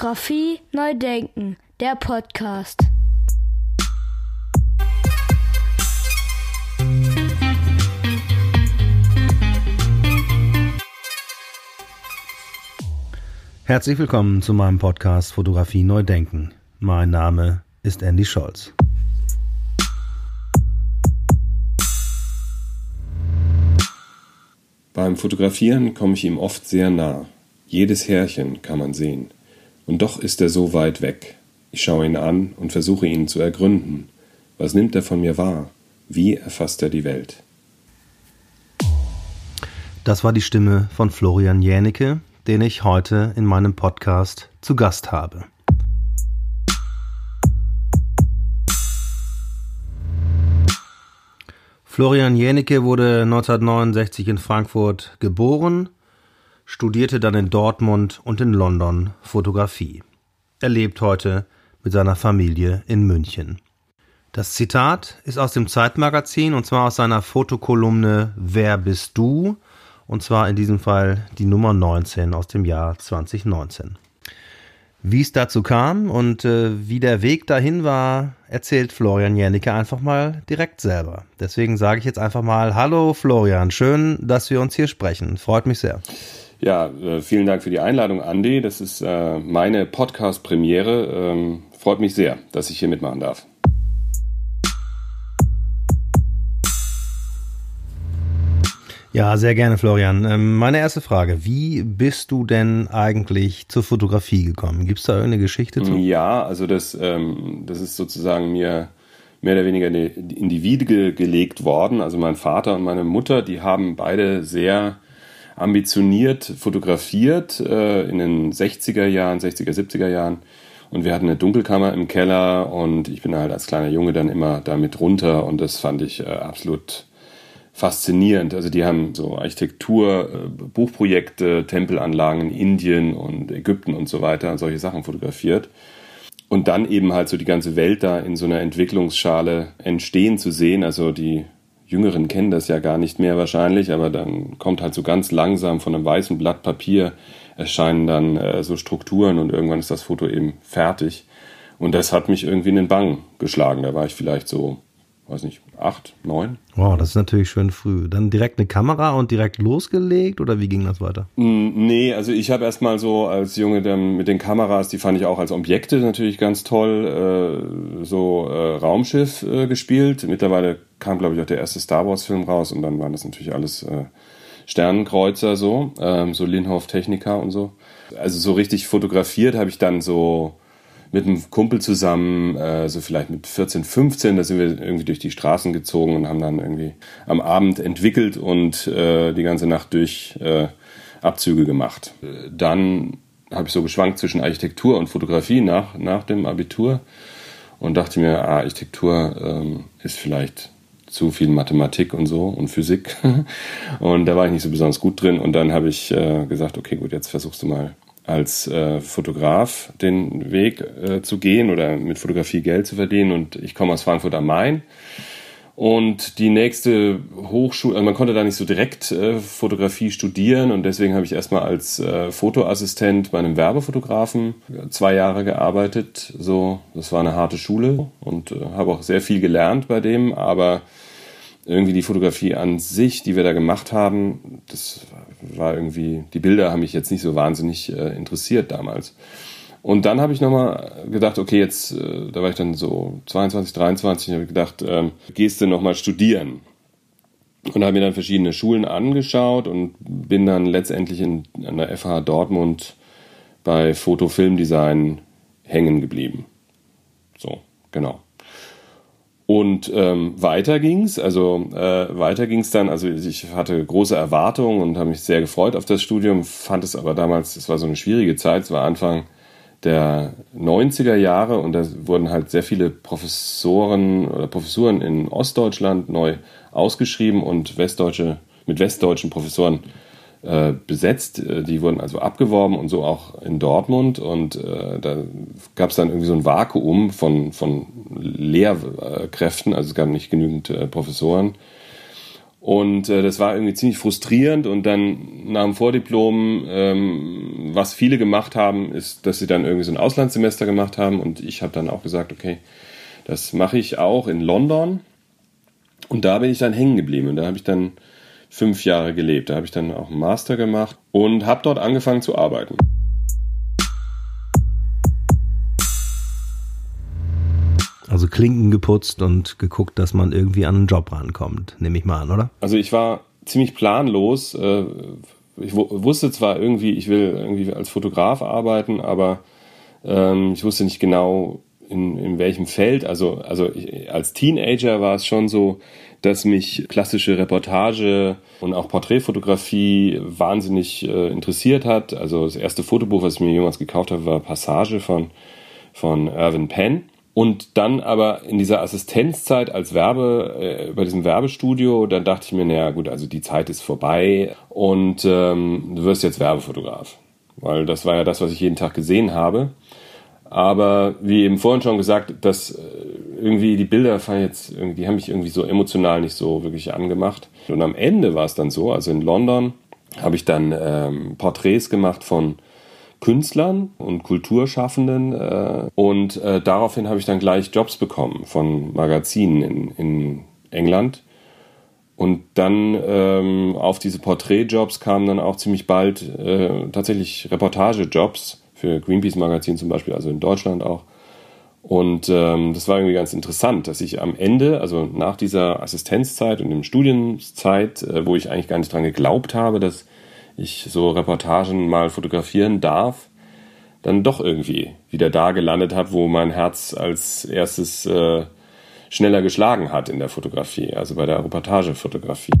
Fotografie neu denken, der Podcast. Herzlich willkommen zu meinem Podcast Fotografie neu denken. Mein Name ist Andy Scholz. Beim Fotografieren komme ich ihm oft sehr nah. Jedes Härchen kann man sehen. Und doch ist er so weit weg. Ich schaue ihn an und versuche ihn zu ergründen. Was nimmt er von mir wahr? Wie erfasst er die Welt? Das war die Stimme von Florian Jänicke, den ich heute in meinem Podcast zu Gast habe. Florian Jänicke wurde 1969 in Frankfurt geboren, studierte dann in Dortmund und in London Fotografie. Er lebt heute mit seiner Familie in München. Das Zitat ist aus dem Zeitmagazin und zwar aus seiner Fotokolumne Wer bist du? Und zwar in diesem Fall die Nummer 19 aus dem Jahr 2019. Wie es dazu kam und äh, wie der Weg dahin war, erzählt Florian Jernicke einfach mal direkt selber. Deswegen sage ich jetzt einfach mal Hallo Florian, schön, dass wir uns hier sprechen. Freut mich sehr. Ja, äh, vielen Dank für die Einladung, Andy. Das ist äh, meine Podcast-Premiere. Ähm, freut mich sehr, dass ich hier mitmachen darf. Ja, sehr gerne, Florian. Ähm, meine erste Frage, wie bist du denn eigentlich zur Fotografie gekommen? Gibt es da irgendeine Geschichte zu? Ja, also das, ähm, das ist sozusagen mir mehr oder weniger in die Wiege gelegt worden. Also mein Vater und meine Mutter, die haben beide sehr ambitioniert fotografiert äh, in den 60er Jahren, 60er, 70er Jahren. Und wir hatten eine Dunkelkammer im Keller und ich bin halt als kleiner Junge dann immer damit runter und das fand ich äh, absolut faszinierend. Also die haben so Architektur, äh, Buchprojekte, Tempelanlagen in Indien und Ägypten und so weiter und solche Sachen fotografiert. Und dann eben halt so die ganze Welt da in so einer Entwicklungsschale entstehen zu sehen. Also die Jüngeren kennen das ja gar nicht mehr wahrscheinlich, aber dann kommt halt so ganz langsam von einem weißen Blatt Papier erscheinen dann äh, so Strukturen und irgendwann ist das Foto eben fertig. Und das hat mich irgendwie in den Bang geschlagen. Da war ich vielleicht so weiß nicht, acht, neun. Wow, das ist natürlich schön früh. Dann direkt eine Kamera und direkt losgelegt oder wie ging das weiter? Mm, nee, also ich habe erstmal so als Junge dann mit den Kameras, die fand ich auch als Objekte natürlich ganz toll, äh, so äh, Raumschiff äh, gespielt. Mittlerweile kam, glaube ich, auch der erste Star Wars-Film raus und dann waren das natürlich alles Sternenkreuzer so, ähm, so Linhof Technica und so. Also so richtig fotografiert habe ich dann so mit einem Kumpel zusammen, äh, so vielleicht mit 14, 15, da sind wir irgendwie durch die Straßen gezogen und haben dann irgendwie am Abend entwickelt und äh, die ganze Nacht durch äh, Abzüge gemacht. Dann habe ich so geschwankt zwischen Architektur und Fotografie nach, nach dem Abitur und dachte mir, ah, Architektur ähm, ist vielleicht zu viel Mathematik und so und Physik. und da war ich nicht so besonders gut drin. Und dann habe ich äh, gesagt, okay, gut, jetzt versuchst du mal als äh, Fotograf den Weg äh, zu gehen oder mit Fotografie Geld zu verdienen. Und ich komme aus Frankfurt am Main. Und die nächste Hochschule, also man konnte da nicht so direkt äh, Fotografie studieren und deswegen habe ich erstmal als äh, Fotoassistent bei einem Werbefotografen zwei Jahre gearbeitet. So, das war eine harte Schule und äh, habe auch sehr viel gelernt bei dem, aber irgendwie die Fotografie an sich, die wir da gemacht haben, das war irgendwie, die Bilder haben mich jetzt nicht so wahnsinnig äh, interessiert damals. Und dann habe ich nochmal gedacht, okay, jetzt, äh, da war ich dann so 22, 23, habe ich gedacht, ähm, gehst du nochmal studieren? Und habe mir dann verschiedene Schulen angeschaut und bin dann letztendlich in, an der FH Dortmund bei Foto-Filmdesign hängen geblieben. So, genau. Und ähm, weiter ging's, also äh, weiter ging's dann, also ich hatte große Erwartungen und habe mich sehr gefreut auf das Studium, fand es aber damals, es war so eine schwierige Zeit, es war Anfang der 90er Jahre und da wurden halt sehr viele Professoren oder Professuren in Ostdeutschland neu ausgeschrieben und westdeutsche, mit westdeutschen Professoren äh, besetzt. Äh, die wurden also abgeworben und so auch in Dortmund. Und äh, da gab es dann irgendwie so ein Vakuum von, von Lehrkräften. Also es gab nicht genügend äh, Professoren. Und äh, das war irgendwie ziemlich frustrierend. Und dann nach dem Vordiplom ähm, was viele gemacht haben, ist, dass sie dann irgendwie so ein Auslandssemester gemacht haben und ich habe dann auch gesagt, okay, das mache ich auch in London und da bin ich dann hängen geblieben und da habe ich dann fünf Jahre gelebt. Da habe ich dann auch einen Master gemacht und habe dort angefangen zu arbeiten. Also Klinken geputzt und geguckt, dass man irgendwie an einen Job rankommt, nehme ich mal an, oder? Also ich war ziemlich planlos. Äh, ich wusste zwar irgendwie, ich will irgendwie als Fotograf arbeiten, aber ähm, ich wusste nicht genau, in, in welchem Feld. Also, also ich, als Teenager war es schon so, dass mich klassische Reportage und auch Porträtfotografie wahnsinnig äh, interessiert hat. Also das erste Fotobuch, was ich mir jemals gekauft habe, war Passage von, von Irvin Penn. Und dann aber in dieser Assistenzzeit als Werbe, äh, bei diesem Werbestudio, dann dachte ich mir, naja gut, also die Zeit ist vorbei und ähm, du wirst jetzt Werbefotograf. Weil das war ja das, was ich jeden Tag gesehen habe. Aber wie eben vorhin schon gesagt, dass äh, irgendwie die Bilder fallen jetzt, die haben mich irgendwie so emotional nicht so wirklich angemacht. Und am Ende war es dann so, also in London habe ich dann ähm, Porträts gemacht von Künstlern und Kulturschaffenden äh, und äh, daraufhin habe ich dann gleich Jobs bekommen von Magazinen in, in England. Und dann ähm, auf diese Porträtjobs kamen dann auch ziemlich bald äh, tatsächlich Reportagejobs für Greenpeace Magazin zum Beispiel, also in Deutschland auch. Und ähm, das war irgendwie ganz interessant, dass ich am Ende, also nach dieser Assistenzzeit und dem Studienzeit, äh, wo ich eigentlich gar nicht dran geglaubt habe, dass ich so Reportagen mal fotografieren darf, dann doch irgendwie wieder da gelandet habe, wo mein Herz als erstes äh, schneller geschlagen hat in der Fotografie, also bei der Reportagefotografie.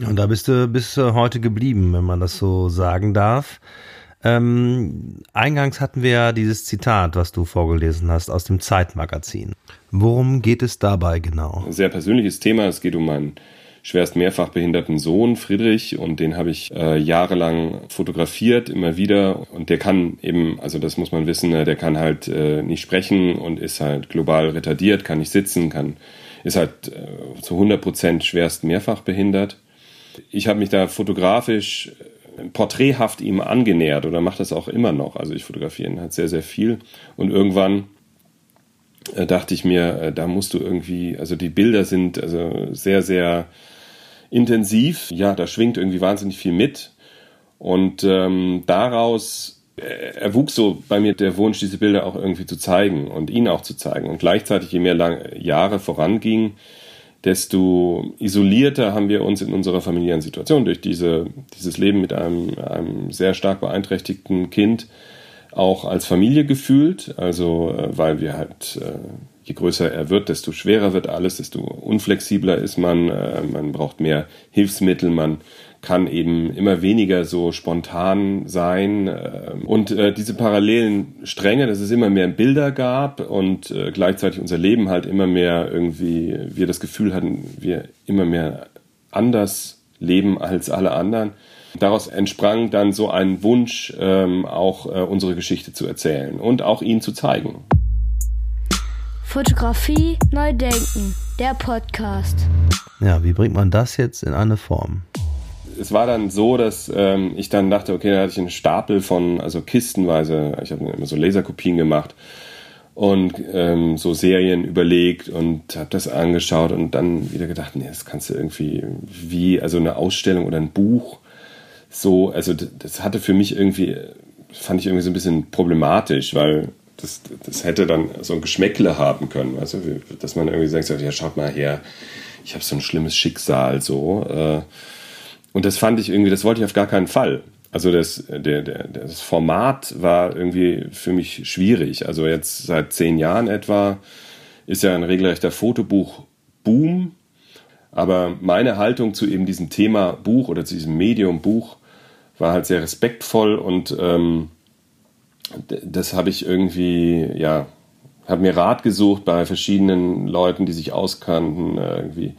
Und da bist du bis heute geblieben, wenn man das so sagen darf. Ähm, eingangs hatten wir ja dieses Zitat, was du vorgelesen hast aus dem Zeitmagazin. Worum geht es dabei genau? Ein sehr persönliches Thema. Es geht um meinen schwerst mehrfach behinderten Sohn Friedrich und den habe ich äh, jahrelang fotografiert, immer wieder. Und der kann eben, also das muss man wissen, ne, der kann halt äh, nicht sprechen und ist halt global retardiert, kann nicht sitzen, kann, ist halt äh, zu 100 Prozent schwerst mehrfach behindert. Ich habe mich da fotografisch äh, porträthaft ihm angenähert oder mache das auch immer noch. Also ich fotografiere ihn halt sehr, sehr viel. Und irgendwann äh, dachte ich mir, äh, da musst du irgendwie, also die Bilder sind also sehr, sehr intensiv. Ja, da schwingt irgendwie wahnsinnig viel mit. Und ähm, daraus äh, erwuchs so bei mir der Wunsch, diese Bilder auch irgendwie zu zeigen und ihn auch zu zeigen. Und gleichzeitig, je mehr lang, Jahre voranging, desto isolierter haben wir uns in unserer familiären Situation durch diese, dieses Leben mit einem, einem sehr stark beeinträchtigten Kind auch als Familie gefühlt. Also, äh, weil wir halt, äh, je größer er wird, desto schwerer wird alles, desto unflexibler ist man, äh, man braucht mehr Hilfsmittel, man kann eben immer weniger so spontan sein. Und diese parallelen Stränge, dass es immer mehr Bilder gab und gleichzeitig unser Leben halt immer mehr irgendwie, wir das Gefühl hatten, wir immer mehr anders leben als alle anderen. Daraus entsprang dann so ein Wunsch, ähm, auch äh, unsere Geschichte zu erzählen und auch ihn zu zeigen. Fotografie neu denken, der Podcast. Ja, wie bringt man das jetzt in eine Form? es war dann so, dass ähm, ich dann dachte, okay, da hatte ich einen Stapel von, also kistenweise, ich habe immer so Laserkopien gemacht und ähm, so Serien überlegt und habe das angeschaut und dann wieder gedacht, nee, das kannst du irgendwie wie, also eine Ausstellung oder ein Buch so, also das hatte für mich irgendwie, fand ich irgendwie so ein bisschen problematisch, weil das, das hätte dann so ein Geschmäckle haben können, weißt du, dass man irgendwie sagt, ja, schaut mal her, ich habe so ein schlimmes Schicksal, so. Äh. Und das fand ich irgendwie, das wollte ich auf gar keinen Fall. Also das, der, der, das Format war irgendwie für mich schwierig. Also jetzt seit zehn Jahren etwa ist ja ein regelrechter Fotobuch-Boom. Aber meine Haltung zu eben diesem Thema Buch oder zu diesem Medium Buch war halt sehr respektvoll und ähm, das habe ich irgendwie, ja, habe mir Rat gesucht bei verschiedenen Leuten, die sich auskannten, äh, irgendwie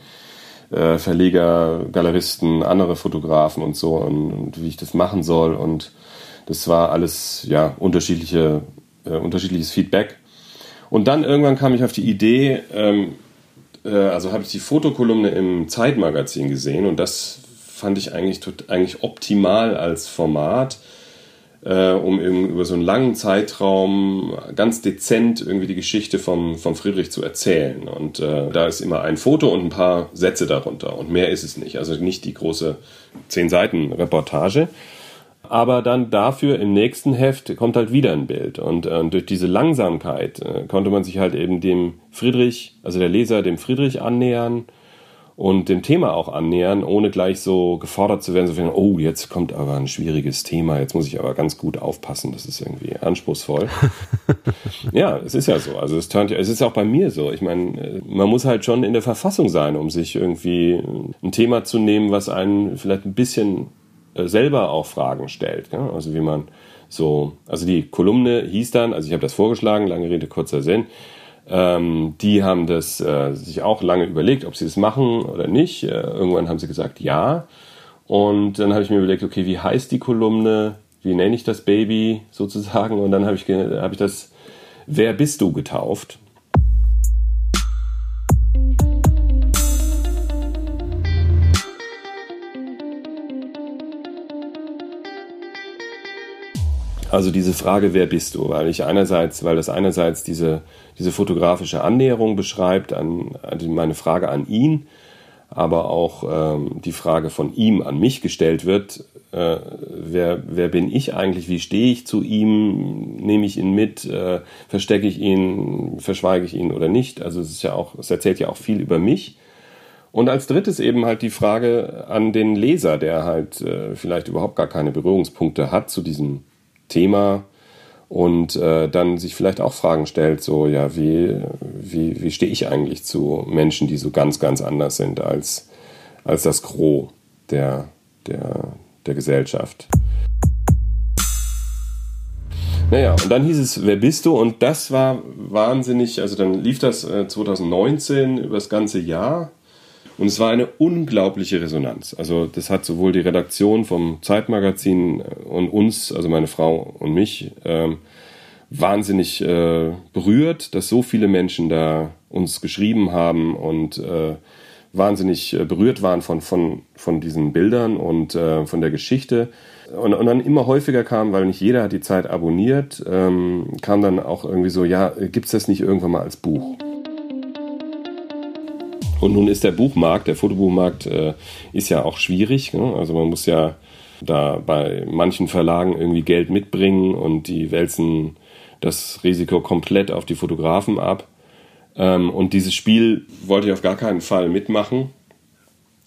äh, Verleger, Galeristen, andere Fotografen und so und, und, wie ich das machen soll. Und das war alles ja unterschiedliche äh, unterschiedliches Feedback. Und dann irgendwann kam ich auf die Idee ähm, äh, also habe ich die Fotokolumne im Zeitmagazin gesehen und das fand ich eigentlich, eigentlich optimal als Format, äh, um über so einen langen Zeitraum ganz dezent irgendwie die Geschichte vom, vom Friedrich zu erzählen. Und äh, da ist immer ein Foto und ein paar Sätze darunter und mehr ist es nicht. Also nicht die große zehn Seiten Reportage. Aber dann dafür im nächsten Heft kommt halt wieder ein Bild. Und äh, durch diese Langsamkeit äh, konnte man sich halt eben dem Friedrich, also der Leser dem Friedrich annähern und dem Thema auch annähern, ohne gleich so gefordert zu werden, so wie, oh, jetzt kommt aber ein schwieriges Thema, jetzt muss ich aber ganz gut aufpassen, das ist irgendwie anspruchsvoll. ja, es ist ja so. Also es, turnt, es ist auch bei mir so. Ich meine, man muss halt schon in der Verfassung sein, um sich irgendwie ein Thema zu nehmen, was einen vielleicht ein bisschen äh, selber auch Fragen stellt. Ja? Also wie man so, also die Kolumne hieß dann, also ich habe das vorgeschlagen, lange Rede, kurzer Sinn, ähm, die haben das äh, sich auch lange überlegt, ob sie das machen oder nicht. Äh, irgendwann haben sie gesagt, ja. Und dann habe ich mir überlegt, okay, wie heißt die Kolumne? Wie nenne ich das Baby sozusagen? Und dann habe ich, hab ich das Wer bist du getauft? Also diese Frage, wer bist du? Weil ich einerseits, weil das einerseits diese, diese fotografische Annäherung beschreibt an, an meine Frage an ihn, aber auch ähm, die Frage von ihm an mich gestellt wird, äh, wer, wer bin ich eigentlich, wie stehe ich zu ihm, nehme ich ihn mit, äh, verstecke ich ihn, verschweige ich ihn oder nicht. Also es ist ja auch, es erzählt ja auch viel über mich. Und als drittes eben halt die Frage an den Leser, der halt äh, vielleicht überhaupt gar keine Berührungspunkte hat zu diesem Thema und äh, dann sich vielleicht auch Fragen stellt, so ja, wie, wie, wie stehe ich eigentlich zu Menschen, die so ganz, ganz anders sind als, als das Gros der, der, der Gesellschaft. Naja, und dann hieß es, wer bist du? Und das war wahnsinnig, also dann lief das äh, 2019 über das ganze Jahr und es war eine unglaubliche Resonanz. Also das hat sowohl die Redaktion vom Zeitmagazin und uns, also meine Frau und mich, ähm, wahnsinnig äh, berührt, dass so viele Menschen da uns geschrieben haben und äh, wahnsinnig äh, berührt waren von, von, von diesen Bildern und äh, von der Geschichte. Und, und dann immer häufiger kam, weil nicht jeder hat die Zeit abonniert, ähm, kam dann auch irgendwie so, ja, gibt's das nicht irgendwann mal als Buch? Und nun ist der Buchmarkt, der Fotobuchmarkt, äh, ist ja auch schwierig. Ne? Also man muss ja da bei manchen Verlagen irgendwie Geld mitbringen und die wälzen das Risiko komplett auf die Fotografen ab. Ähm, und dieses Spiel wollte ich auf gar keinen Fall mitmachen,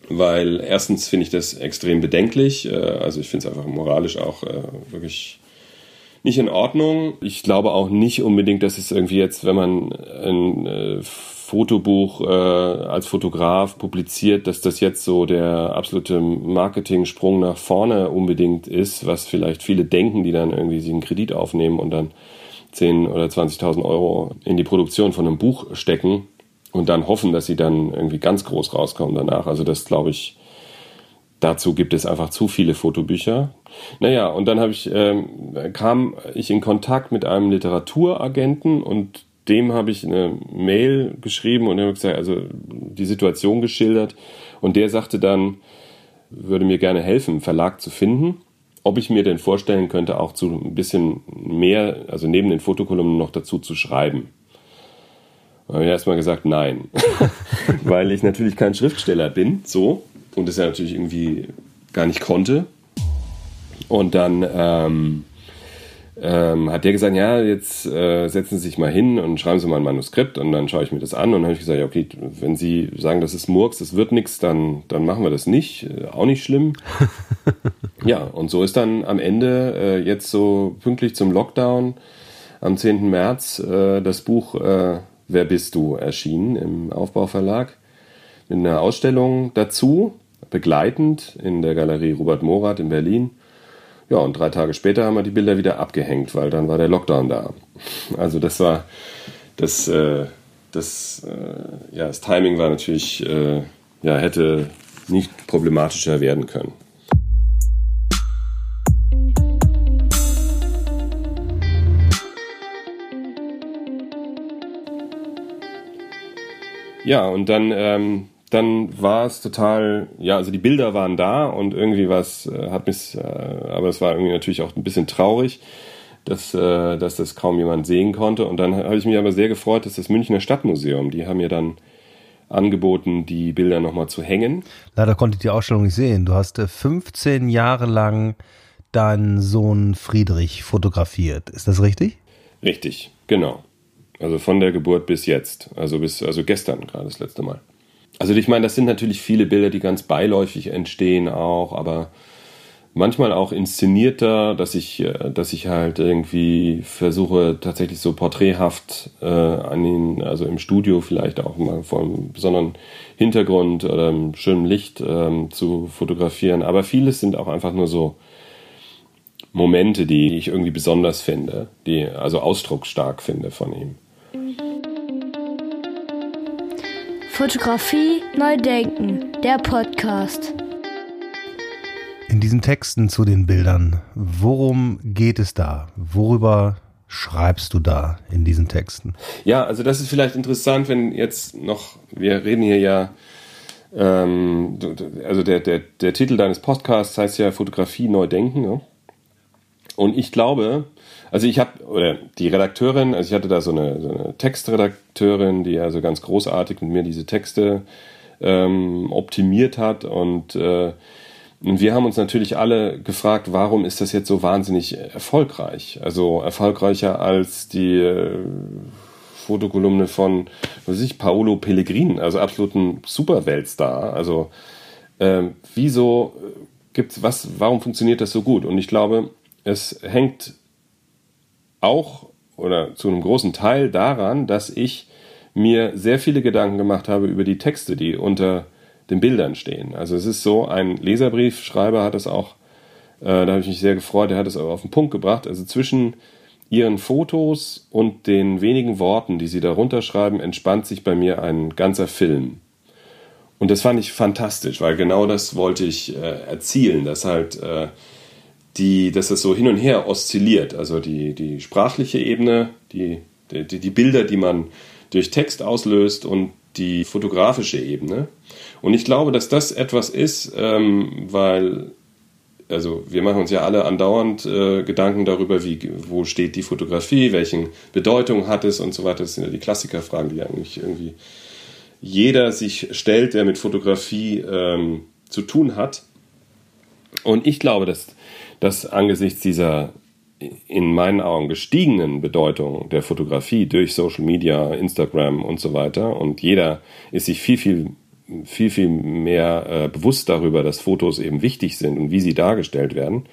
weil erstens finde ich das extrem bedenklich. Äh, also ich finde es einfach moralisch auch äh, wirklich nicht in Ordnung. Ich glaube auch nicht unbedingt, dass es irgendwie jetzt, wenn man ein Fotobuch äh, als Fotograf publiziert, dass das jetzt so der absolute Marketing-Sprung nach vorne unbedingt ist, was vielleicht viele denken, die dann irgendwie sich einen Kredit aufnehmen und dann 10 oder 20.000 Euro in die Produktion von einem Buch stecken und dann hoffen, dass sie dann irgendwie ganz groß rauskommen danach. Also das glaube ich, dazu gibt es einfach zu viele Fotobücher. Naja, und dann habe ich, ähm, kam ich in Kontakt mit einem Literaturagenten und dem habe ich eine Mail geschrieben und hat gesagt, also die Situation geschildert und der sagte dann, würde mir gerne helfen, einen Verlag zu finden, ob ich mir denn vorstellen könnte, auch zu ein bisschen mehr, also neben den Fotokolumnen noch dazu zu schreiben. Da habe ich erstmal gesagt, nein, weil ich natürlich kein Schriftsteller bin, so und das ja natürlich irgendwie gar nicht konnte. Und dann ähm, ähm, hat der gesagt, ja, jetzt äh, setzen Sie sich mal hin und schreiben Sie mal ein Manuskript und dann schaue ich mir das an und dann habe ich gesagt, ja, okay, wenn Sie sagen, das ist Murks, das wird nichts, dann, dann machen wir das nicht, äh, auch nicht schlimm. ja, und so ist dann am Ende äh, jetzt so pünktlich zum Lockdown am 10. März äh, das Buch äh, Wer bist du erschienen im Aufbauverlag mit einer Ausstellung dazu, begleitend in der Galerie Robert Morath in Berlin. Ja, und drei Tage später haben wir die Bilder wieder abgehängt, weil dann war der Lockdown da. Also das war das, äh, das, äh, ja, das Timing war natürlich, äh, ja, hätte nicht problematischer werden können. ja, und dann, ähm, dann war es total, ja, also die Bilder waren da und irgendwie was äh, hat mich, äh, aber es war irgendwie natürlich auch ein bisschen traurig, dass, äh, dass das kaum jemand sehen konnte. Und dann habe ich mich aber sehr gefreut, dass das Münchner Stadtmuseum, die haben mir dann angeboten, die Bilder nochmal zu hängen. Leider konnte ich die Ausstellung nicht sehen. Du hast 15 Jahre lang deinen Sohn Friedrich fotografiert. Ist das richtig? Richtig, genau. Also von der Geburt bis jetzt. Also bis, also gestern gerade das letzte Mal. Also ich meine, das sind natürlich viele Bilder, die ganz beiläufig entstehen auch, aber manchmal auch inszenierter, dass ich, äh, dass ich halt irgendwie versuche, tatsächlich so porträthaft äh, an ihn, also im Studio vielleicht auch mal vor einem besonderen Hintergrund oder einem schönen Licht ähm, zu fotografieren. Aber vieles sind auch einfach nur so Momente, die ich irgendwie besonders finde, die also ausdrucksstark finde von ihm. Fotografie neu denken, der Podcast. In diesen Texten zu den Bildern, worum geht es da? Worüber schreibst du da in diesen Texten? Ja, also das ist vielleicht interessant, wenn jetzt noch, wir reden hier ja, ähm, also der, der, der Titel deines Podcasts heißt ja Fotografie neu denken. Ne? Und ich glaube, also ich habe, oder die Redakteurin, also ich hatte da so eine, so eine Textredakteurin, die also ganz großartig mit mir diese Texte ähm, optimiert hat und äh, und wir haben uns natürlich alle gefragt, warum ist das jetzt so wahnsinnig erfolgreich? Also erfolgreicher als die äh, Fotokolumne von, was weiß ich, Paolo Pellegrin, also absoluten Superweltstar. Also äh, wieso gibt's was, warum funktioniert das so gut? Und ich glaube, es hängt auch oder zu einem großen Teil daran, dass ich mir sehr viele Gedanken gemacht habe über die Texte, die unter den Bildern stehen. Also es ist so, ein Leserbriefschreiber hat es auch, äh, da habe ich mich sehr gefreut, der hat es aber auf den Punkt gebracht. Also zwischen ihren Fotos und den wenigen Worten, die sie darunter schreiben, entspannt sich bei mir ein ganzer Film. Und das fand ich fantastisch, weil genau das wollte ich äh, erzielen, dass halt äh, die, dass es so hin und her oszilliert. Also die, die sprachliche Ebene, die, die, die Bilder, die man durch Text auslöst und die fotografische Ebene. Und ich glaube, dass das etwas ist, ähm, weil, also wir machen uns ja alle andauernd äh, Gedanken darüber, wie, wo steht die Fotografie, welche Bedeutung hat es und so weiter. Das sind ja die Klassikerfragen, die eigentlich irgendwie jeder sich stellt, der mit Fotografie ähm, zu tun hat. Und ich glaube, dass dass angesichts dieser in meinen Augen gestiegenen Bedeutung der Fotografie durch Social Media, Instagram und so weiter und jeder ist sich viel, viel, viel, viel mehr äh, bewusst darüber, dass Fotos eben wichtig sind und wie sie dargestellt werden.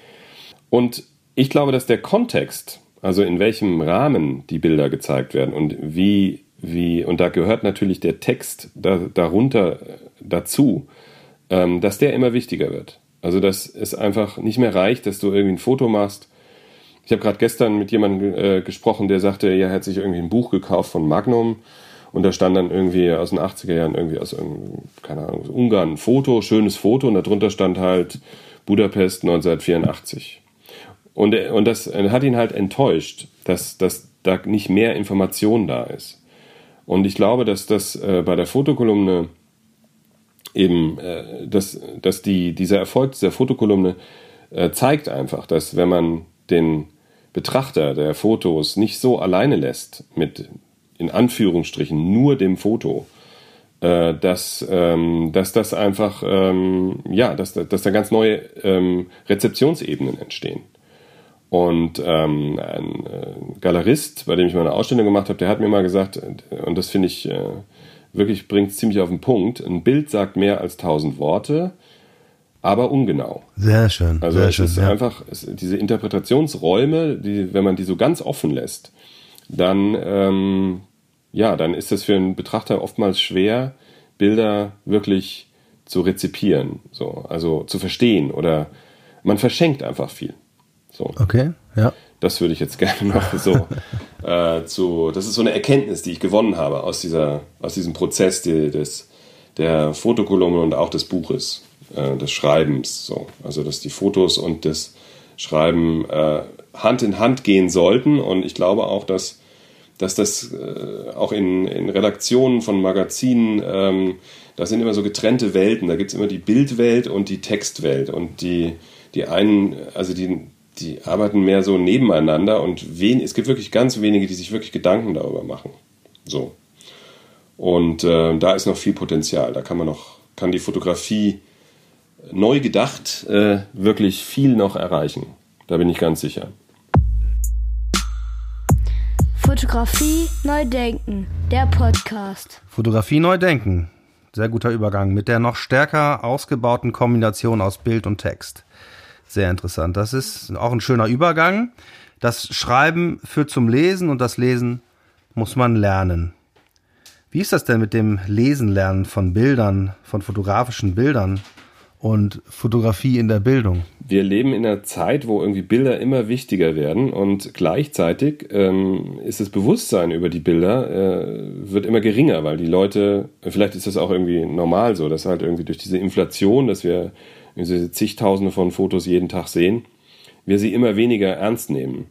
Und ich glaube, dass der Kontext, also in welchem Rahmen die Bilder gezeigt werden und wie, wie, und da gehört natürlich der Text da, darunter dazu, ähm, dass der immer wichtiger wird. Also, dass es einfach nicht mehr reicht, dass du irgendwie ein Foto machst. Ich habe gerade gestern mit jemandem äh, gesprochen, der sagte, er hat sich irgendwie ein Buch gekauft von Magnum und da stand dann irgendwie aus den 80er Jahren irgendwie aus keine Ahnung, Ungarn ein Foto, schönes Foto und darunter stand halt Budapest 1984. Und, und das hat ihn halt enttäuscht, dass, dass da nicht mehr Information da ist. Und ich glaube, dass das äh, bei der Fotokolumne eben, äh, dass, dass die, dieser Erfolg dieser Fotokolumne äh, zeigt einfach, dass wenn man den Betrachter der Fotos nicht so alleine lässt mit in Anführungsstrichen nur dem Foto, äh, dass, ähm, dass das einfach, ähm, ja, dass, dass da ganz neue ähm, Rezeptionsebenen entstehen. Und ähm, ein äh, Galerist, bei dem ich mal eine Ausstellung gemacht habe, der hat mir mal gesagt, und das finde ich äh, wirklich bringt es ziemlich auf den Punkt. Ein Bild sagt mehr als tausend Worte, aber ungenau. Sehr schön. Also sehr es schön, ist ja. einfach es, diese Interpretationsräume, die, wenn man die so ganz offen lässt, dann ähm, ja, dann ist es für einen Betrachter oftmals schwer, Bilder wirklich zu rezipieren, so also zu verstehen oder man verschenkt einfach viel. So. Okay, ja. Das würde ich jetzt gerne noch so äh, zu. Das ist so eine Erkenntnis, die ich gewonnen habe aus, dieser, aus diesem Prozess die, des, der Fotokolumne und auch des Buches, äh, des Schreibens. So. Also, dass die Fotos und das Schreiben äh, Hand in Hand gehen sollten. Und ich glaube auch, dass dass das äh, auch in, in Redaktionen von Magazinen, ähm, das sind immer so getrennte Welten. Da gibt es immer die Bildwelt und die Textwelt. Und die, die einen, also die, die arbeiten mehr so nebeneinander und wen, es gibt wirklich ganz wenige, die sich wirklich Gedanken darüber machen. So. Und äh, da ist noch viel Potenzial. Da kann man noch, kann die Fotografie neu gedacht äh, wirklich viel noch erreichen. Da bin ich ganz sicher. Fotografie neu denken, der Podcast. Fotografie neu denken. Sehr guter Übergang mit der noch stärker ausgebauten Kombination aus Bild und Text. Sehr interessant. Das ist auch ein schöner Übergang. Das Schreiben führt zum Lesen und das Lesen muss man lernen. Wie ist das denn mit dem Lesen lernen von Bildern, von fotografischen Bildern und Fotografie in der Bildung? Wir leben in einer Zeit, wo irgendwie Bilder immer wichtiger werden und gleichzeitig ähm, ist das Bewusstsein über die Bilder äh, wird immer geringer, weil die Leute, vielleicht ist das auch irgendwie normal so, dass halt irgendwie durch diese Inflation, dass wir diese zigtausende von Fotos jeden Tag sehen, wir sie immer weniger ernst nehmen.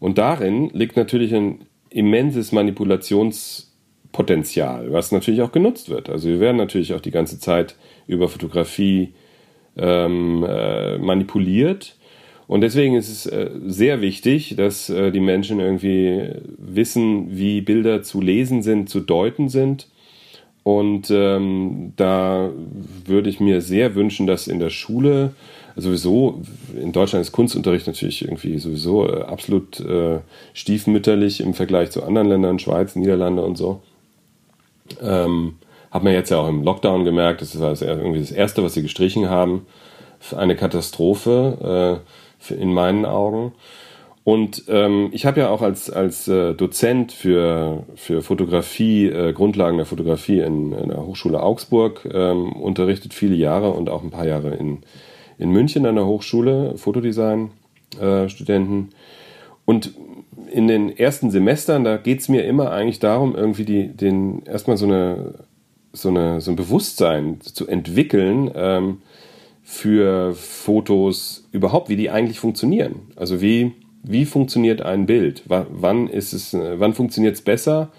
Und darin liegt natürlich ein immenses Manipulationspotenzial, was natürlich auch genutzt wird. Also wir werden natürlich auch die ganze Zeit über Fotografie ähm, äh, manipuliert. Und deswegen ist es äh, sehr wichtig, dass äh, die Menschen irgendwie wissen, wie Bilder zu lesen sind, zu deuten sind und ähm, da würde ich mir sehr wünschen, dass in der Schule sowieso, in Deutschland ist Kunstunterricht natürlich irgendwie sowieso äh, absolut äh, stiefmütterlich im Vergleich zu anderen Ländern, Schweiz, Niederlande und so. Ähm, hat man jetzt ja auch im Lockdown gemerkt, das ist also irgendwie das Erste, was sie gestrichen haben. Eine Katastrophe äh, in meinen Augen. Und ähm, ich habe ja auch als, als äh, Dozent für, für Fotografie, äh, Grundlagen der Fotografie in, in der Hochschule Augsburg ähm, unterrichtet, viele Jahre und auch ein paar Jahre in, in München an der Hochschule, Fotodesign-Studenten. Äh, und in den ersten Semestern, da geht es mir immer eigentlich darum, irgendwie die, den, erstmal so eine, so eine, so ein Bewusstsein zu entwickeln, ähm, für Fotos überhaupt, wie die eigentlich funktionieren. Also wie, wie funktioniert ein Bild? W wann ist es, wann funktioniert es besser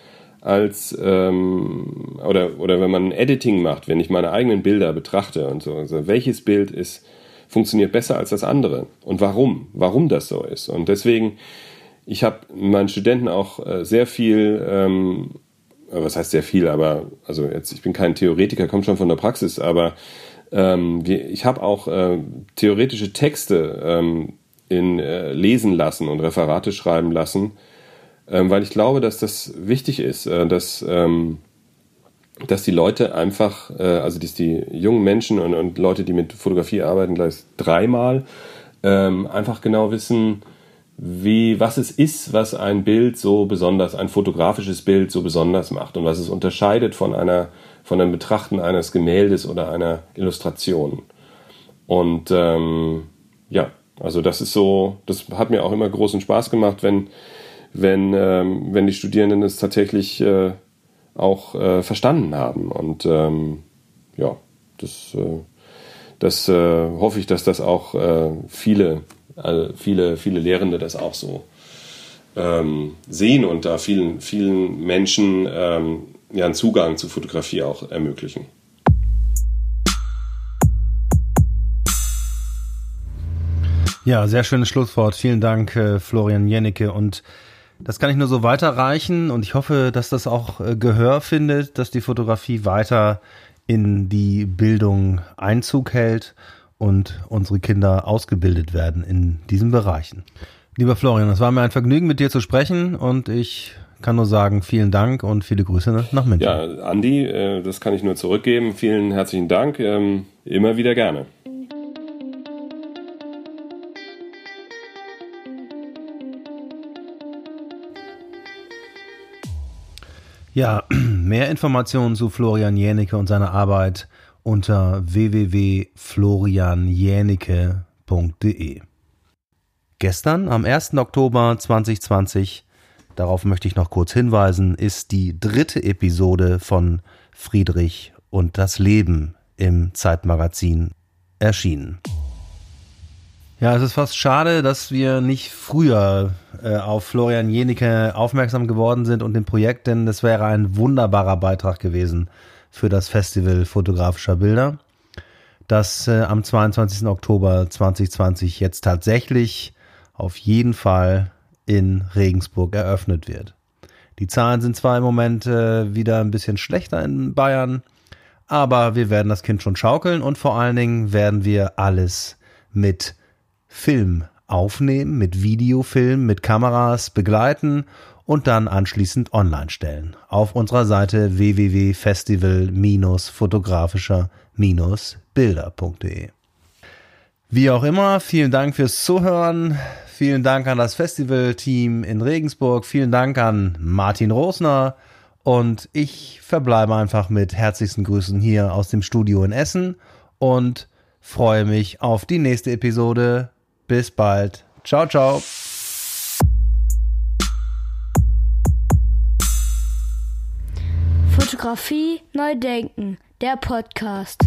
als ähm, oder oder wenn man ein Editing macht, wenn ich meine eigenen Bilder betrachte und so, also welches Bild ist funktioniert besser als das andere und warum? Warum das so ist? Und deswegen, ich habe meinen Studenten auch äh, sehr viel ähm, was heißt sehr viel, aber also jetzt, ich bin kein Theoretiker, komme schon von der Praxis, aber ähm, ich habe auch äh, theoretische Texte ähm, in, äh, lesen lassen und Referate schreiben lassen, ähm, weil ich glaube, dass das wichtig ist, äh, dass, ähm, dass die Leute einfach, äh, also dass die jungen Menschen und, und, Leute, die mit Fotografie arbeiten, gleich dreimal, ähm, einfach genau wissen, wie, was es ist, was ein Bild so besonders, ein fotografisches Bild so besonders macht und was es unterscheidet von einer, von einem Betrachten eines Gemäldes oder einer Illustration. Und ähm, ja, also das ist so, das hat mir auch immer großen Spaß gemacht, wenn, wenn, ähm, wenn die Studierenden es tatsächlich äh, auch äh, verstanden haben. Und ähm, ja, das, äh, das äh, hoffe ich, dass das auch äh, viele, äh, viele, viele Lehrende das auch so ähm, sehen und da vielen, vielen Menschen ähm, ja, einen Zugang zu Fotografie auch ermöglichen. Ja, sehr schönes Schlusswort. Vielen Dank, äh, Florian Jennecke. Und das kann ich nur so weiterreichen. Und ich hoffe, dass das auch äh, Gehör findet, dass die Fotografie weiter in die Bildung Einzug hält und unsere Kinder ausgebildet werden in diesen Bereichen. Lieber Florian, es war mir ein Vergnügen, mit dir zu sprechen und ich kann nur sagen, vielen Dank und viele Grüße nach München. Ja, Andi, äh, das kann ich nur zurückgeben. Vielen herzlichen Dank. Ähm, immer wieder gerne. Ja, mehr Informationen zu Florian Jänicke und seiner Arbeit unter www.florianjänicke.de. Gestern, am 1. Oktober 2020, darauf möchte ich noch kurz hinweisen, ist die dritte Episode von Friedrich und das Leben im Zeitmagazin erschienen. Ja, es ist fast schade, dass wir nicht früher äh, auf Florian Jenicke aufmerksam geworden sind und dem Projekt, denn das wäre ein wunderbarer Beitrag gewesen für das Festival fotografischer Bilder, das äh, am 22. Oktober 2020 jetzt tatsächlich auf jeden Fall in Regensburg eröffnet wird. Die Zahlen sind zwar im Moment äh, wieder ein bisschen schlechter in Bayern, aber wir werden das Kind schon schaukeln und vor allen Dingen werden wir alles mit Film aufnehmen, mit Videofilm, mit Kameras begleiten und dann anschließend online stellen. Auf unserer Seite www.festival-fotografischer-bilder.de. Wie auch immer, vielen Dank fürs Zuhören. Vielen Dank an das Festivalteam in Regensburg. Vielen Dank an Martin Rosner. Und ich verbleibe einfach mit herzlichsten Grüßen hier aus dem Studio in Essen und freue mich auf die nächste Episode bis bald. Ciao, ciao. Fotografie neu denken, der Podcast.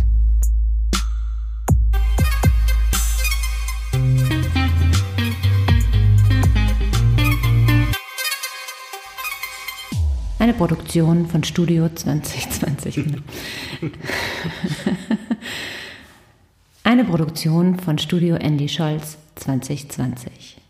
Eine Produktion von Studio 2020. Eine Produktion von Studio Andy Scholz 2020.